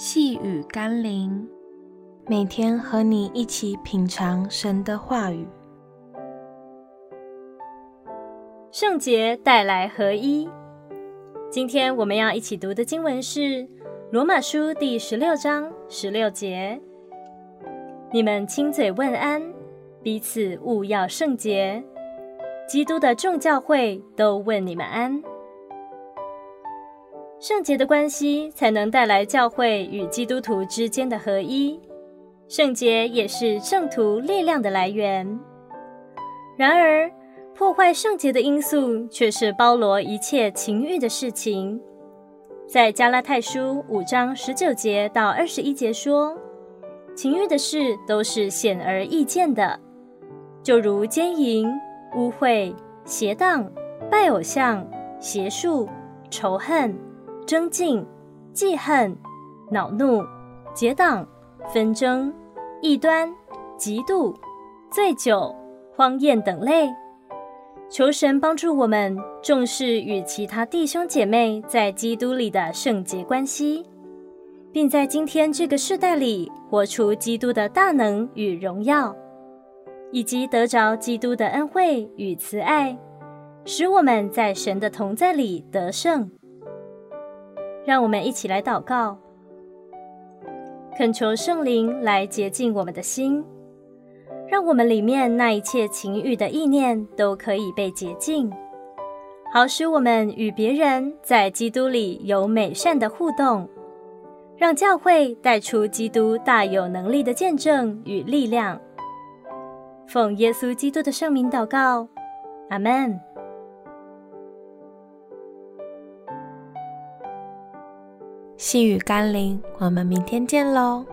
细雨甘霖，每天和你一起品尝神的话语。圣洁带来合一。今天我们要一起读的经文是《罗马书》第十六章十六节：“你们亲嘴问安，彼此勿要圣洁。基督的众教会都问你们安。”圣洁的关系才能带来教会与基督徒之间的合一，圣洁也是圣徒力量的来源。然而，破坏圣洁的因素却是包罗一切情欲的事情。在加拉太书五章十九节到二十一节说，情欲的事都是显而易见的，就如奸淫、污秽、邪荡、拜偶像、邪术、仇恨。争竞、记恨、恼怒、结党、纷争、异端、嫉妒、醉酒、荒宴等类，求神帮助我们重视与其他弟兄姐妹在基督里的圣洁关系，并在今天这个世代里活出基督的大能与荣耀，以及得着基督的恩惠与慈爱，使我们在神的同在里得胜。让我们一起来祷告，恳求圣灵来洁净我们的心，让我们里面那一切情欲的意念都可以被洁净，好使我们与别人在基督里有美善的互动，让教会带出基督大有能力的见证与力量。奉耶稣基督的圣名祷告，阿门。细雨甘霖，我们明天见喽。